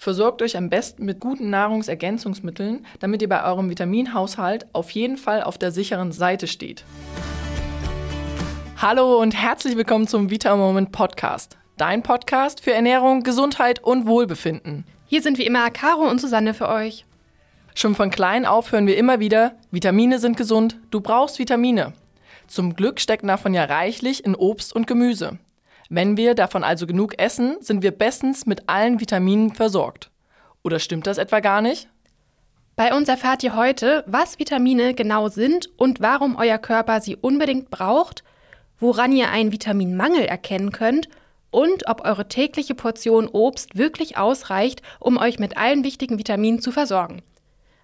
Versorgt euch am besten mit guten Nahrungsergänzungsmitteln, damit ihr bei eurem Vitaminhaushalt auf jeden Fall auf der sicheren Seite steht. Hallo und herzlich willkommen zum Vita Moment Podcast. Dein Podcast für Ernährung, Gesundheit und Wohlbefinden. Hier sind wie immer Caro und Susanne für euch. Schon von klein auf hören wir immer wieder, Vitamine sind gesund, du brauchst Vitamine. Zum Glück steckt davon ja reichlich in Obst und Gemüse. Wenn wir davon also genug essen, sind wir bestens mit allen Vitaminen versorgt. Oder stimmt das etwa gar nicht? Bei uns erfahrt ihr heute, was Vitamine genau sind und warum euer Körper sie unbedingt braucht, woran ihr einen Vitaminmangel erkennen könnt und ob eure tägliche Portion Obst wirklich ausreicht, um euch mit allen wichtigen Vitaminen zu versorgen.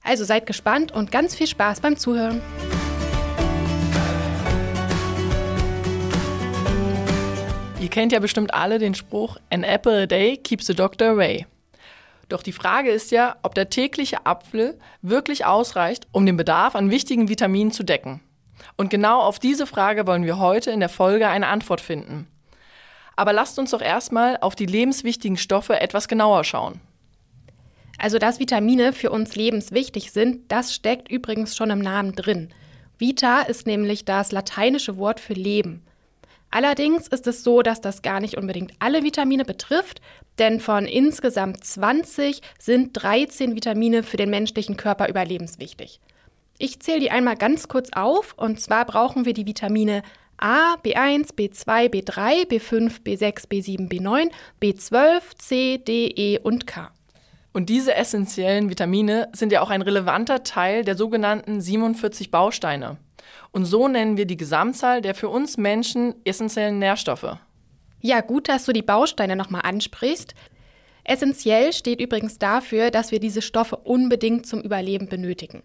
Also seid gespannt und ganz viel Spaß beim Zuhören. Ihr kennt ja bestimmt alle den Spruch, an apple a day keeps the doctor away. Doch die Frage ist ja, ob der tägliche Apfel wirklich ausreicht, um den Bedarf an wichtigen Vitaminen zu decken. Und genau auf diese Frage wollen wir heute in der Folge eine Antwort finden. Aber lasst uns doch erstmal auf die lebenswichtigen Stoffe etwas genauer schauen. Also, dass Vitamine für uns lebenswichtig sind, das steckt übrigens schon im Namen drin. Vita ist nämlich das lateinische Wort für Leben. Allerdings ist es so, dass das gar nicht unbedingt alle Vitamine betrifft, denn von insgesamt 20 sind 13 Vitamine für den menschlichen Körper überlebenswichtig. Ich zähle die einmal ganz kurz auf und zwar brauchen wir die Vitamine A, B1, B2, B3, B5, B6, B7, B9, B12, C, D, E und K. Und diese essentiellen Vitamine sind ja auch ein relevanter Teil der sogenannten 47 Bausteine. Und so nennen wir die Gesamtzahl der für uns Menschen essentiellen Nährstoffe. Ja, gut, dass du die Bausteine nochmal ansprichst. Essentiell steht übrigens dafür, dass wir diese Stoffe unbedingt zum Überleben benötigen.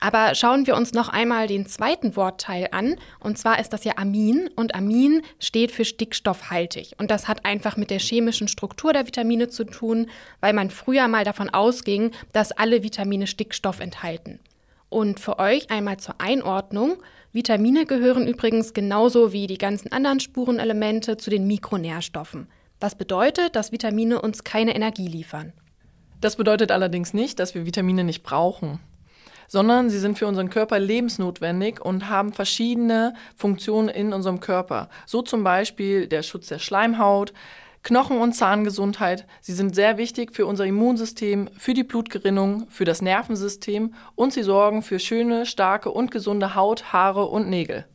Aber schauen wir uns noch einmal den zweiten Wortteil an. Und zwar ist das ja Amin. Und Amin steht für stickstoffhaltig. Und das hat einfach mit der chemischen Struktur der Vitamine zu tun, weil man früher mal davon ausging, dass alle Vitamine Stickstoff enthalten. Und für euch einmal zur Einordnung. Vitamine gehören übrigens genauso wie die ganzen anderen Spurenelemente zu den Mikronährstoffen. Was bedeutet, dass Vitamine uns keine Energie liefern. Das bedeutet allerdings nicht, dass wir Vitamine nicht brauchen, sondern sie sind für unseren Körper lebensnotwendig und haben verschiedene Funktionen in unserem Körper. So zum Beispiel der Schutz der Schleimhaut, Knochen- und Zahngesundheit, sie sind sehr wichtig für unser Immunsystem, für die Blutgerinnung, für das Nervensystem und sie sorgen für schöne, starke und gesunde Haut, Haare und Nägel.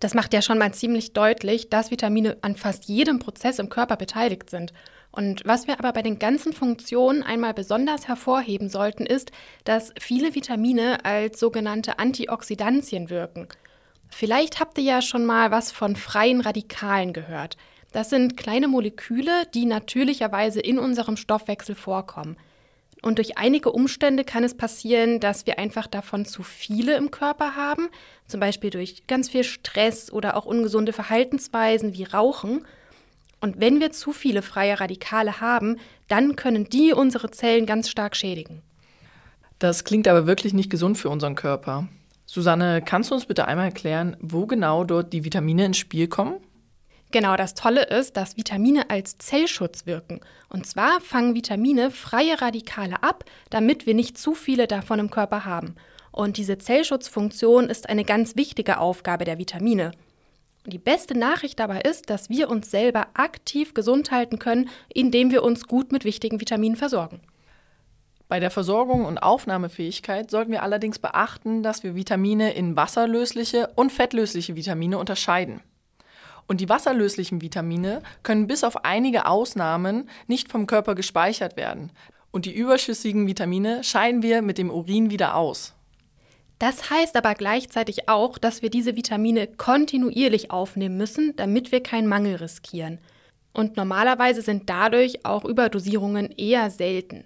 Das macht ja schon mal ziemlich deutlich, dass Vitamine an fast jedem Prozess im Körper beteiligt sind. Und was wir aber bei den ganzen Funktionen einmal besonders hervorheben sollten, ist, dass viele Vitamine als sogenannte Antioxidantien wirken. Vielleicht habt ihr ja schon mal was von freien Radikalen gehört. Das sind kleine Moleküle, die natürlicherweise in unserem Stoffwechsel vorkommen. Und durch einige Umstände kann es passieren, dass wir einfach davon zu viele im Körper haben, zum Beispiel durch ganz viel Stress oder auch ungesunde Verhaltensweisen wie Rauchen. Und wenn wir zu viele freie Radikale haben, dann können die unsere Zellen ganz stark schädigen. Das klingt aber wirklich nicht gesund für unseren Körper. Susanne, kannst du uns bitte einmal erklären, wo genau dort die Vitamine ins Spiel kommen? Genau, das Tolle ist, dass Vitamine als Zellschutz wirken. Und zwar fangen Vitamine freie Radikale ab, damit wir nicht zu viele davon im Körper haben. Und diese Zellschutzfunktion ist eine ganz wichtige Aufgabe der Vitamine. Die beste Nachricht dabei ist, dass wir uns selber aktiv gesund halten können, indem wir uns gut mit wichtigen Vitaminen versorgen. Bei der Versorgung und Aufnahmefähigkeit sollten wir allerdings beachten, dass wir Vitamine in wasserlösliche und fettlösliche Vitamine unterscheiden. Und die wasserlöslichen Vitamine können bis auf einige Ausnahmen nicht vom Körper gespeichert werden. Und die überschüssigen Vitamine scheiden wir mit dem Urin wieder aus. Das heißt aber gleichzeitig auch, dass wir diese Vitamine kontinuierlich aufnehmen müssen, damit wir keinen Mangel riskieren. Und normalerweise sind dadurch auch Überdosierungen eher selten.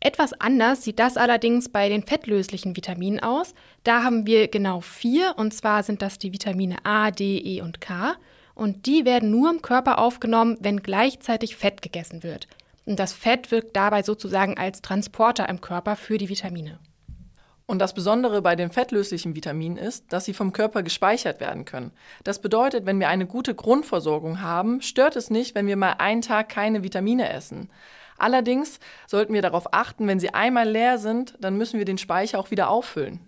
Etwas anders sieht das allerdings bei den fettlöslichen Vitaminen aus. Da haben wir genau vier, und zwar sind das die Vitamine A, D, E und K und die werden nur im Körper aufgenommen, wenn gleichzeitig Fett gegessen wird. Und das Fett wirkt dabei sozusagen als Transporter im Körper für die Vitamine. Und das Besondere bei den fettlöslichen Vitaminen ist, dass sie vom Körper gespeichert werden können. Das bedeutet, wenn wir eine gute Grundversorgung haben, stört es nicht, wenn wir mal einen Tag keine Vitamine essen. Allerdings sollten wir darauf achten, wenn sie einmal leer sind, dann müssen wir den Speicher auch wieder auffüllen.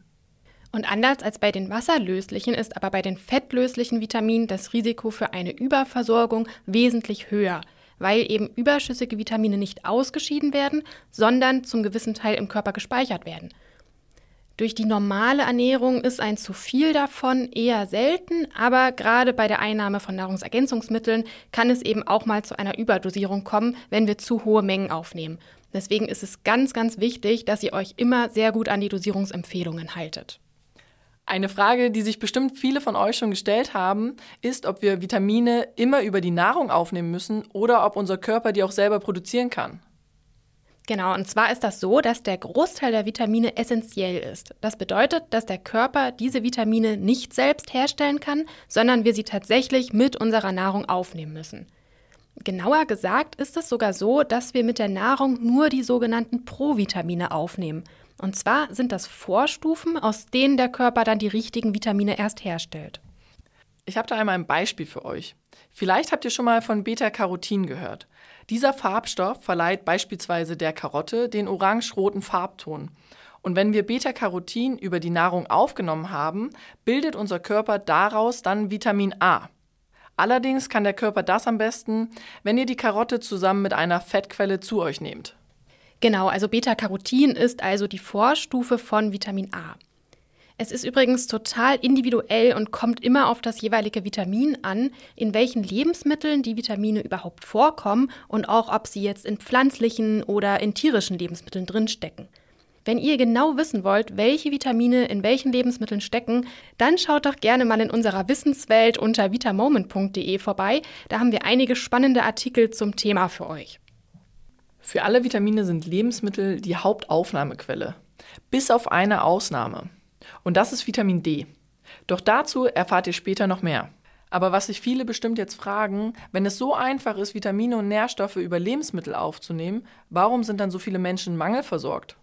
Und anders als bei den wasserlöslichen ist aber bei den fettlöslichen Vitaminen das Risiko für eine Überversorgung wesentlich höher, weil eben überschüssige Vitamine nicht ausgeschieden werden, sondern zum gewissen Teil im Körper gespeichert werden. Durch die normale Ernährung ist ein zu viel davon eher selten, aber gerade bei der Einnahme von Nahrungsergänzungsmitteln kann es eben auch mal zu einer Überdosierung kommen, wenn wir zu hohe Mengen aufnehmen. Deswegen ist es ganz, ganz wichtig, dass ihr euch immer sehr gut an die Dosierungsempfehlungen haltet. Eine Frage, die sich bestimmt viele von euch schon gestellt haben, ist, ob wir Vitamine immer über die Nahrung aufnehmen müssen oder ob unser Körper die auch selber produzieren kann. Genau, und zwar ist das so, dass der Großteil der Vitamine essentiell ist. Das bedeutet, dass der Körper diese Vitamine nicht selbst herstellen kann, sondern wir sie tatsächlich mit unserer Nahrung aufnehmen müssen. Genauer gesagt ist es sogar so, dass wir mit der Nahrung nur die sogenannten Provitamine aufnehmen. Und zwar sind das Vorstufen, aus denen der Körper dann die richtigen Vitamine erst herstellt. Ich habe da einmal ein Beispiel für euch. Vielleicht habt ihr schon mal von Beta-Carotin gehört. Dieser Farbstoff verleiht beispielsweise der Karotte den orange-roten Farbton. Und wenn wir Beta-Carotin über die Nahrung aufgenommen haben, bildet unser Körper daraus dann Vitamin A. Allerdings kann der Körper das am besten, wenn ihr die Karotte zusammen mit einer Fettquelle zu euch nehmt. Genau, also Beta-Carotin ist also die Vorstufe von Vitamin A. Es ist übrigens total individuell und kommt immer auf das jeweilige Vitamin an, in welchen Lebensmitteln die Vitamine überhaupt vorkommen und auch ob sie jetzt in pflanzlichen oder in tierischen Lebensmitteln drinstecken. Wenn ihr genau wissen wollt, welche Vitamine in welchen Lebensmitteln stecken, dann schaut doch gerne mal in unserer Wissenswelt unter vitamoment.de vorbei. Da haben wir einige spannende Artikel zum Thema für euch. Für alle Vitamine sind Lebensmittel die Hauptaufnahmequelle, bis auf eine Ausnahme. Und das ist Vitamin D. Doch dazu erfahrt ihr später noch mehr. Aber was sich viele bestimmt jetzt fragen, wenn es so einfach ist, Vitamine und Nährstoffe über Lebensmittel aufzunehmen, warum sind dann so viele Menschen mangelversorgt?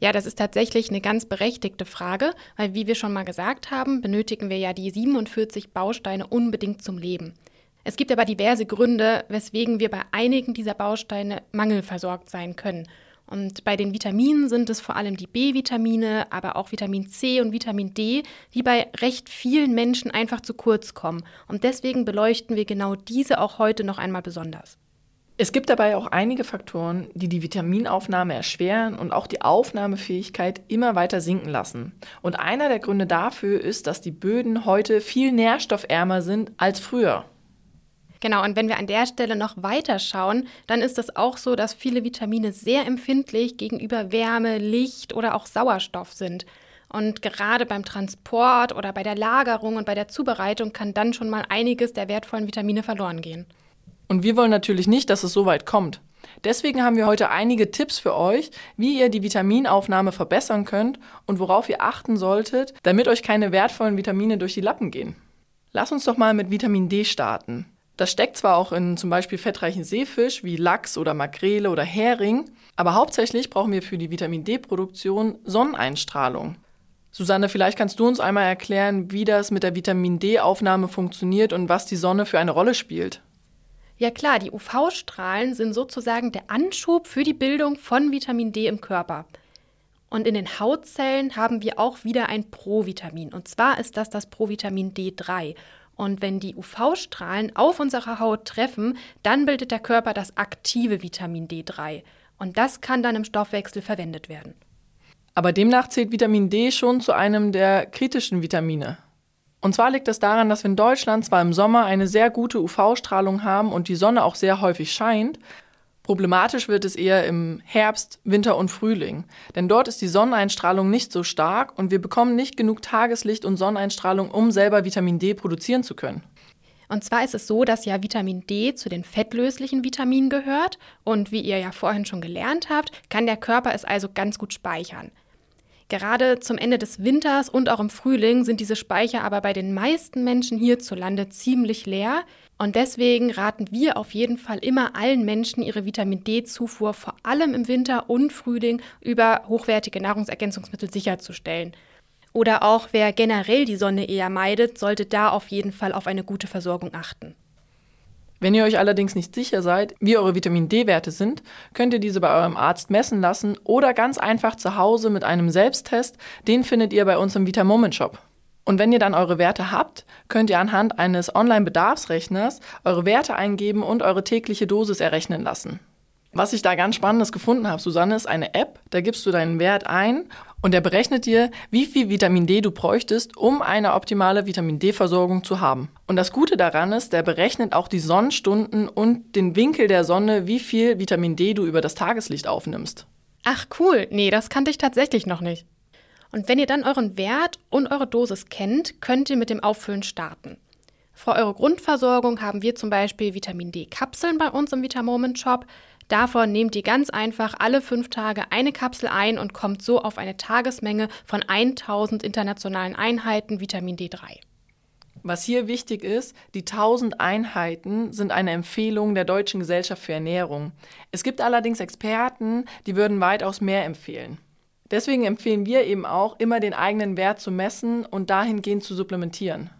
Ja, das ist tatsächlich eine ganz berechtigte Frage, weil wie wir schon mal gesagt haben, benötigen wir ja die 47 Bausteine unbedingt zum Leben. Es gibt aber diverse Gründe, weswegen wir bei einigen dieser Bausteine mangelversorgt sein können. Und bei den Vitaminen sind es vor allem die B-Vitamine, aber auch Vitamin C und Vitamin D, die bei recht vielen Menschen einfach zu kurz kommen. Und deswegen beleuchten wir genau diese auch heute noch einmal besonders. Es gibt dabei auch einige Faktoren, die die Vitaminaufnahme erschweren und auch die Aufnahmefähigkeit immer weiter sinken lassen. Und einer der Gründe dafür ist, dass die Böden heute viel nährstoffärmer sind als früher. Genau, und wenn wir an der Stelle noch weiter schauen, dann ist es auch so, dass viele Vitamine sehr empfindlich gegenüber Wärme, Licht oder auch Sauerstoff sind. Und gerade beim Transport oder bei der Lagerung und bei der Zubereitung kann dann schon mal einiges der wertvollen Vitamine verloren gehen. Und wir wollen natürlich nicht, dass es so weit kommt. Deswegen haben wir heute einige Tipps für euch, wie ihr die Vitaminaufnahme verbessern könnt und worauf ihr achten solltet, damit euch keine wertvollen Vitamine durch die Lappen gehen. Lass uns doch mal mit Vitamin D starten. Das steckt zwar auch in zum Beispiel fettreichen Seefisch wie Lachs oder Makrele oder Hering, aber hauptsächlich brauchen wir für die Vitamin D-Produktion Sonneneinstrahlung. Susanne, vielleicht kannst du uns einmal erklären, wie das mit der Vitamin D-Aufnahme funktioniert und was die Sonne für eine Rolle spielt. Ja klar, die UV-Strahlen sind sozusagen der Anschub für die Bildung von Vitamin D im Körper. Und in den Hautzellen haben wir auch wieder ein Provitamin. Und zwar ist das das Provitamin D3. Und wenn die UV-Strahlen auf unsere Haut treffen, dann bildet der Körper das aktive Vitamin D3. Und das kann dann im Stoffwechsel verwendet werden. Aber demnach zählt Vitamin D schon zu einem der kritischen Vitamine. Und zwar liegt es daran, dass wir in Deutschland zwar im Sommer eine sehr gute UV-Strahlung haben und die Sonne auch sehr häufig scheint, Problematisch wird es eher im Herbst, Winter und Frühling, denn dort ist die Sonneneinstrahlung nicht so stark und wir bekommen nicht genug Tageslicht und Sonneneinstrahlung, um selber Vitamin D produzieren zu können. Und zwar ist es so, dass ja Vitamin D zu den fettlöslichen Vitaminen gehört und wie ihr ja vorhin schon gelernt habt, kann der Körper es also ganz gut speichern. Gerade zum Ende des Winters und auch im Frühling sind diese Speicher aber bei den meisten Menschen hierzulande ziemlich leer. Und deswegen raten wir auf jeden Fall immer allen Menschen, ihre Vitamin D-Zufuhr vor allem im Winter und Frühling über hochwertige Nahrungsergänzungsmittel sicherzustellen. Oder auch wer generell die Sonne eher meidet, sollte da auf jeden Fall auf eine gute Versorgung achten. Wenn ihr euch allerdings nicht sicher seid, wie eure Vitamin D-Werte sind, könnt ihr diese bei eurem Arzt messen lassen oder ganz einfach zu Hause mit einem Selbsttest. Den findet ihr bei uns im Vitamoment Shop. Und wenn ihr dann eure Werte habt, könnt ihr anhand eines Online-Bedarfsrechners eure Werte eingeben und eure tägliche Dosis errechnen lassen. Was ich da ganz Spannendes gefunden habe, Susanne, ist eine App, da gibst du deinen Wert ein und der berechnet dir, wie viel Vitamin D du bräuchtest, um eine optimale Vitamin D-Versorgung zu haben. Und das Gute daran ist, der berechnet auch die Sonnenstunden und den Winkel der Sonne, wie viel Vitamin D du über das Tageslicht aufnimmst. Ach cool, nee, das kannte ich tatsächlich noch nicht. Und wenn ihr dann euren Wert und eure Dosis kennt, könnt ihr mit dem Auffüllen starten. Für eure Grundversorgung haben wir zum Beispiel Vitamin D-Kapseln bei uns im Vitamoment Shop. Davon nehmt ihr ganz einfach alle fünf Tage eine Kapsel ein und kommt so auf eine Tagesmenge von 1000 internationalen Einheiten Vitamin D3. Was hier wichtig ist, die 1000 Einheiten sind eine Empfehlung der Deutschen Gesellschaft für Ernährung. Es gibt allerdings Experten, die würden weitaus mehr empfehlen. Deswegen empfehlen wir eben auch, immer den eigenen Wert zu messen und dahingehend zu supplementieren.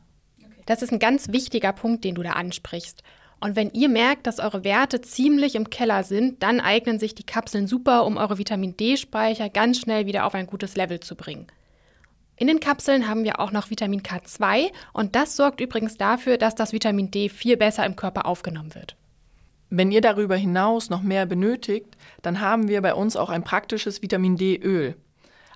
Das ist ein ganz wichtiger Punkt, den du da ansprichst. Und wenn ihr merkt, dass eure Werte ziemlich im Keller sind, dann eignen sich die Kapseln super, um eure Vitamin D-Speicher ganz schnell wieder auf ein gutes Level zu bringen. In den Kapseln haben wir auch noch Vitamin K2 und das sorgt übrigens dafür, dass das Vitamin D viel besser im Körper aufgenommen wird. Wenn ihr darüber hinaus noch mehr benötigt, dann haben wir bei uns auch ein praktisches Vitamin D-Öl.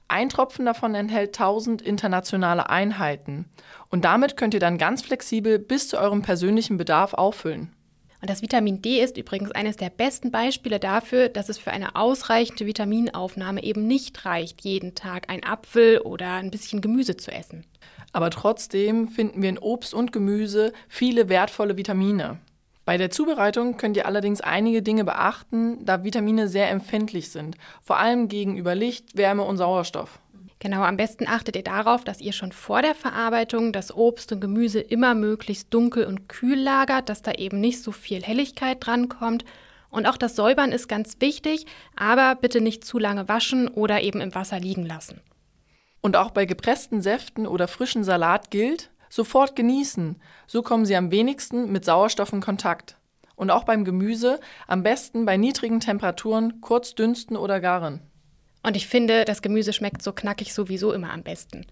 Ein Tropfen davon enthält 1000 internationale Einheiten und damit könnt ihr dann ganz flexibel bis zu eurem persönlichen Bedarf auffüllen. Und das Vitamin D ist übrigens eines der besten Beispiele dafür, dass es für eine ausreichende Vitaminaufnahme eben nicht reicht, jeden Tag ein Apfel oder ein bisschen Gemüse zu essen. Aber trotzdem finden wir in Obst und Gemüse viele wertvolle Vitamine. Bei der Zubereitung könnt ihr allerdings einige Dinge beachten, da Vitamine sehr empfindlich sind, vor allem gegenüber Licht, Wärme und Sauerstoff. Genau, am besten achtet ihr darauf, dass ihr schon vor der Verarbeitung das Obst und Gemüse immer möglichst dunkel und kühl lagert, dass da eben nicht so viel Helligkeit drankommt. Und auch das Säubern ist ganz wichtig, aber bitte nicht zu lange waschen oder eben im Wasser liegen lassen. Und auch bei gepressten Säften oder frischen Salat gilt, Sofort genießen, so kommen sie am wenigsten mit Sauerstoff in Kontakt. Und auch beim Gemüse am besten bei niedrigen Temperaturen kurz dünsten oder garen. Und ich finde, das Gemüse schmeckt so knackig sowieso immer am besten.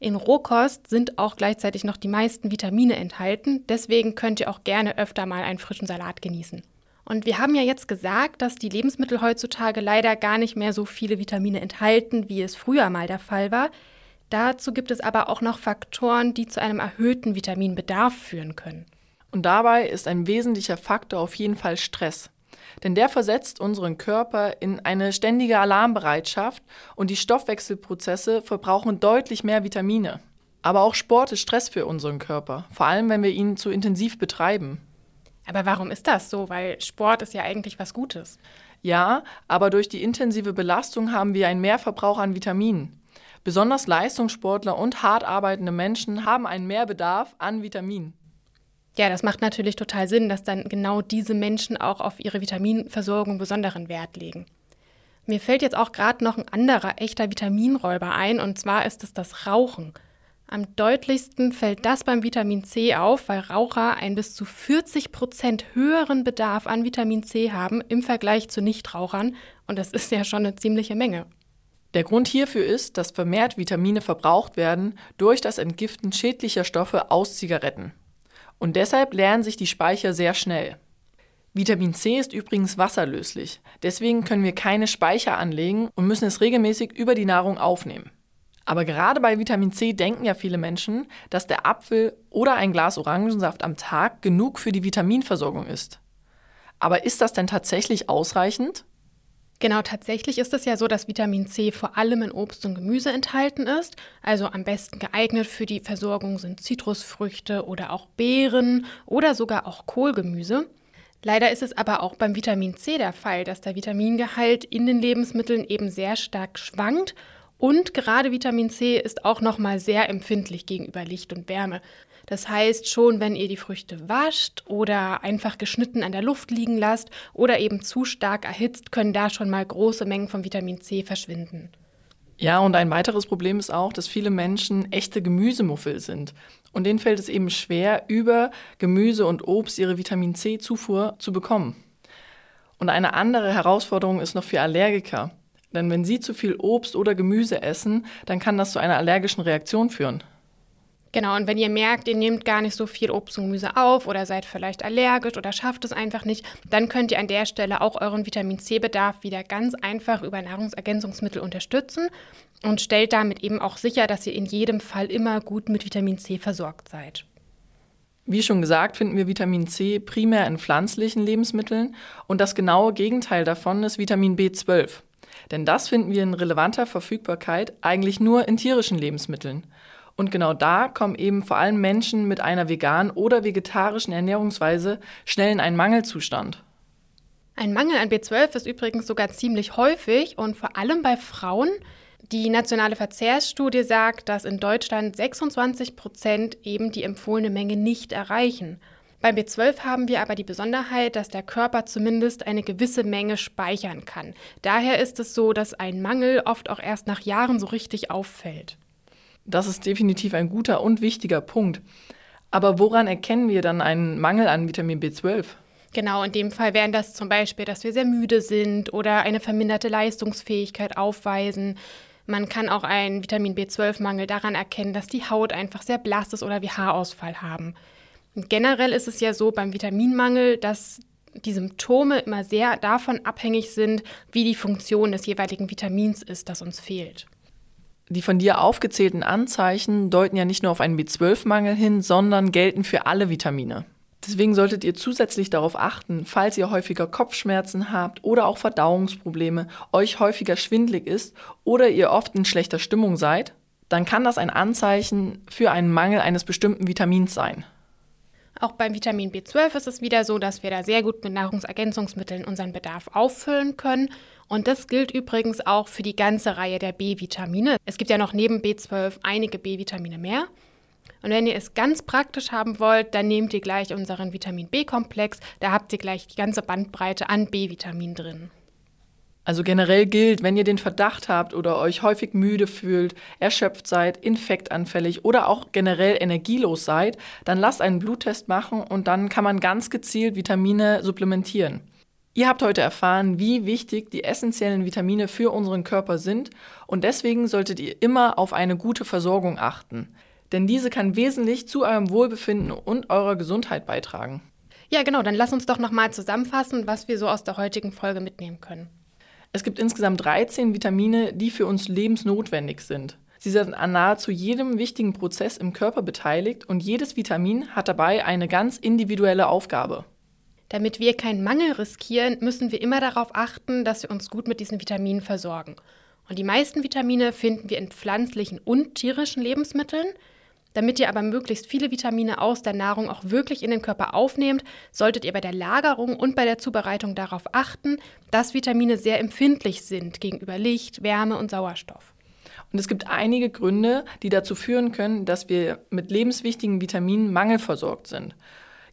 In Rohkost sind auch gleichzeitig noch die meisten Vitamine enthalten, deswegen könnt ihr auch gerne öfter mal einen frischen Salat genießen. Und wir haben ja jetzt gesagt, dass die Lebensmittel heutzutage leider gar nicht mehr so viele Vitamine enthalten, wie es früher mal der Fall war. Dazu gibt es aber auch noch Faktoren, die zu einem erhöhten Vitaminbedarf führen können. Und dabei ist ein wesentlicher Faktor auf jeden Fall Stress. Denn der versetzt unseren Körper in eine ständige Alarmbereitschaft und die Stoffwechselprozesse verbrauchen deutlich mehr Vitamine. Aber auch Sport ist Stress für unseren Körper, vor allem wenn wir ihn zu intensiv betreiben. Aber warum ist das so? Weil Sport ist ja eigentlich was Gutes. Ja, aber durch die intensive Belastung haben wir einen Mehrverbrauch an Vitaminen. Besonders Leistungssportler und hart arbeitende Menschen haben einen Mehrbedarf an Vitaminen. Ja, das macht natürlich total Sinn, dass dann genau diese Menschen auch auf ihre Vitaminversorgung besonderen Wert legen. Mir fällt jetzt auch gerade noch ein anderer echter Vitaminräuber ein, und zwar ist es das Rauchen. Am deutlichsten fällt das beim Vitamin C auf, weil Raucher einen bis zu 40 Prozent höheren Bedarf an Vitamin C haben im Vergleich zu Nichtrauchern. Und das ist ja schon eine ziemliche Menge. Der Grund hierfür ist, dass vermehrt Vitamine verbraucht werden durch das Entgiften schädlicher Stoffe aus Zigaretten. Und deshalb leeren sich die Speicher sehr schnell. Vitamin C ist übrigens wasserlöslich, deswegen können wir keine Speicher anlegen und müssen es regelmäßig über die Nahrung aufnehmen. Aber gerade bei Vitamin C denken ja viele Menschen, dass der Apfel oder ein Glas Orangensaft am Tag genug für die Vitaminversorgung ist. Aber ist das denn tatsächlich ausreichend? Genau, tatsächlich ist es ja so, dass Vitamin C vor allem in Obst und Gemüse enthalten ist. Also am besten geeignet für die Versorgung sind Zitrusfrüchte oder auch Beeren oder sogar auch Kohlgemüse. Leider ist es aber auch beim Vitamin C der Fall, dass der Vitamingehalt in den Lebensmitteln eben sehr stark schwankt und gerade Vitamin C ist auch nochmal sehr empfindlich gegenüber Licht und Wärme. Das heißt, schon wenn ihr die Früchte wascht oder einfach geschnitten an der Luft liegen lasst oder eben zu stark erhitzt, können da schon mal große Mengen von Vitamin C verschwinden. Ja, und ein weiteres Problem ist auch, dass viele Menschen echte Gemüsemuffel sind. Und denen fällt es eben schwer, über Gemüse und Obst ihre Vitamin C-Zufuhr zu bekommen. Und eine andere Herausforderung ist noch für Allergiker. Denn wenn sie zu viel Obst oder Gemüse essen, dann kann das zu einer allergischen Reaktion führen. Genau, und wenn ihr merkt, ihr nehmt gar nicht so viel Obst und Gemüse auf oder seid vielleicht allergisch oder schafft es einfach nicht, dann könnt ihr an der Stelle auch euren Vitamin C-Bedarf wieder ganz einfach über Nahrungsergänzungsmittel unterstützen und stellt damit eben auch sicher, dass ihr in jedem Fall immer gut mit Vitamin C versorgt seid. Wie schon gesagt, finden wir Vitamin C primär in pflanzlichen Lebensmitteln und das genaue Gegenteil davon ist Vitamin B12. Denn das finden wir in relevanter Verfügbarkeit eigentlich nur in tierischen Lebensmitteln. Und genau da kommen eben vor allem Menschen mit einer veganen oder vegetarischen Ernährungsweise schnell in einen Mangelzustand. Ein Mangel an B12 ist übrigens sogar ziemlich häufig und vor allem bei Frauen. Die nationale Verzehrsstudie sagt, dass in Deutschland 26 Prozent eben die empfohlene Menge nicht erreichen. Beim B12 haben wir aber die Besonderheit, dass der Körper zumindest eine gewisse Menge speichern kann. Daher ist es so, dass ein Mangel oft auch erst nach Jahren so richtig auffällt. Das ist definitiv ein guter und wichtiger Punkt. Aber woran erkennen wir dann einen Mangel an Vitamin B12? Genau, in dem Fall wären das zum Beispiel, dass wir sehr müde sind oder eine verminderte Leistungsfähigkeit aufweisen. Man kann auch einen Vitamin B12-Mangel daran erkennen, dass die Haut einfach sehr blass ist oder wir Haarausfall haben. Und generell ist es ja so beim Vitaminmangel, dass die Symptome immer sehr davon abhängig sind, wie die Funktion des jeweiligen Vitamins ist, das uns fehlt. Die von dir aufgezählten Anzeichen deuten ja nicht nur auf einen B12-Mangel hin, sondern gelten für alle Vitamine. Deswegen solltet ihr zusätzlich darauf achten, falls ihr häufiger Kopfschmerzen habt oder auch Verdauungsprobleme, euch häufiger schwindlig ist oder ihr oft in schlechter Stimmung seid, dann kann das ein Anzeichen für einen Mangel eines bestimmten Vitamins sein. Auch beim Vitamin B12 ist es wieder so, dass wir da sehr gut mit Nahrungsergänzungsmitteln unseren Bedarf auffüllen können. Und das gilt übrigens auch für die ganze Reihe der B-Vitamine. Es gibt ja noch neben B12 einige B-Vitamine mehr. Und wenn ihr es ganz praktisch haben wollt, dann nehmt ihr gleich unseren Vitamin B-Komplex. Da habt ihr gleich die ganze Bandbreite an B-Vitamin drin. Also generell gilt, wenn ihr den Verdacht habt oder euch häufig müde fühlt, erschöpft seid, infektanfällig oder auch generell energielos seid, dann lasst einen Bluttest machen und dann kann man ganz gezielt Vitamine supplementieren. Ihr habt heute erfahren, wie wichtig die essentiellen Vitamine für unseren Körper sind und deswegen solltet ihr immer auf eine gute Versorgung achten. Denn diese kann wesentlich zu eurem Wohlbefinden und eurer Gesundheit beitragen. Ja, genau, dann lass uns doch nochmal zusammenfassen, was wir so aus der heutigen Folge mitnehmen können. Es gibt insgesamt 13 Vitamine, die für uns lebensnotwendig sind. Sie sind an nahezu jedem wichtigen Prozess im Körper beteiligt und jedes Vitamin hat dabei eine ganz individuelle Aufgabe. Damit wir keinen Mangel riskieren, müssen wir immer darauf achten, dass wir uns gut mit diesen Vitaminen versorgen. Und die meisten Vitamine finden wir in pflanzlichen und tierischen Lebensmitteln. Damit ihr aber möglichst viele Vitamine aus der Nahrung auch wirklich in den Körper aufnehmt, solltet ihr bei der Lagerung und bei der Zubereitung darauf achten, dass Vitamine sehr empfindlich sind gegenüber Licht, Wärme und Sauerstoff. Und es gibt einige Gründe, die dazu führen können, dass wir mit lebenswichtigen Vitaminen mangelversorgt sind.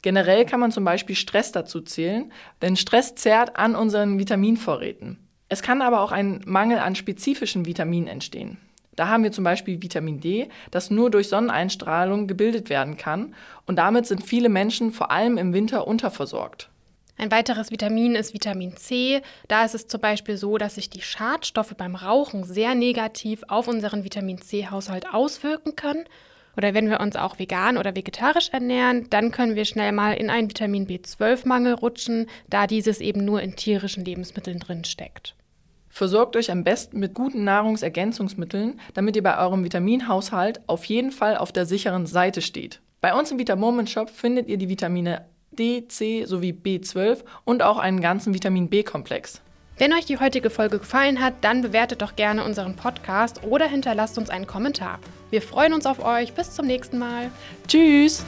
Generell kann man zum Beispiel Stress dazu zählen, denn Stress zerrt an unseren Vitaminvorräten. Es kann aber auch ein Mangel an spezifischen Vitaminen entstehen. Da haben wir zum Beispiel Vitamin D, das nur durch Sonneneinstrahlung gebildet werden kann. Und damit sind viele Menschen vor allem im Winter unterversorgt. Ein weiteres Vitamin ist Vitamin C. Da ist es zum Beispiel so, dass sich die Schadstoffe beim Rauchen sehr negativ auf unseren Vitamin C-Haushalt auswirken können. Oder wenn wir uns auch vegan oder vegetarisch ernähren, dann können wir schnell mal in einen Vitamin B12-Mangel rutschen, da dieses eben nur in tierischen Lebensmitteln drin steckt. Versorgt euch am besten mit guten Nahrungsergänzungsmitteln, damit ihr bei eurem Vitaminhaushalt auf jeden Fall auf der sicheren Seite steht. Bei uns im Vitamoment Shop findet ihr die Vitamine D, C sowie B12 und auch einen ganzen Vitamin B-Komplex. Wenn euch die heutige Folge gefallen hat, dann bewertet doch gerne unseren Podcast oder hinterlasst uns einen Kommentar. Wir freuen uns auf euch. Bis zum nächsten Mal. Tschüss!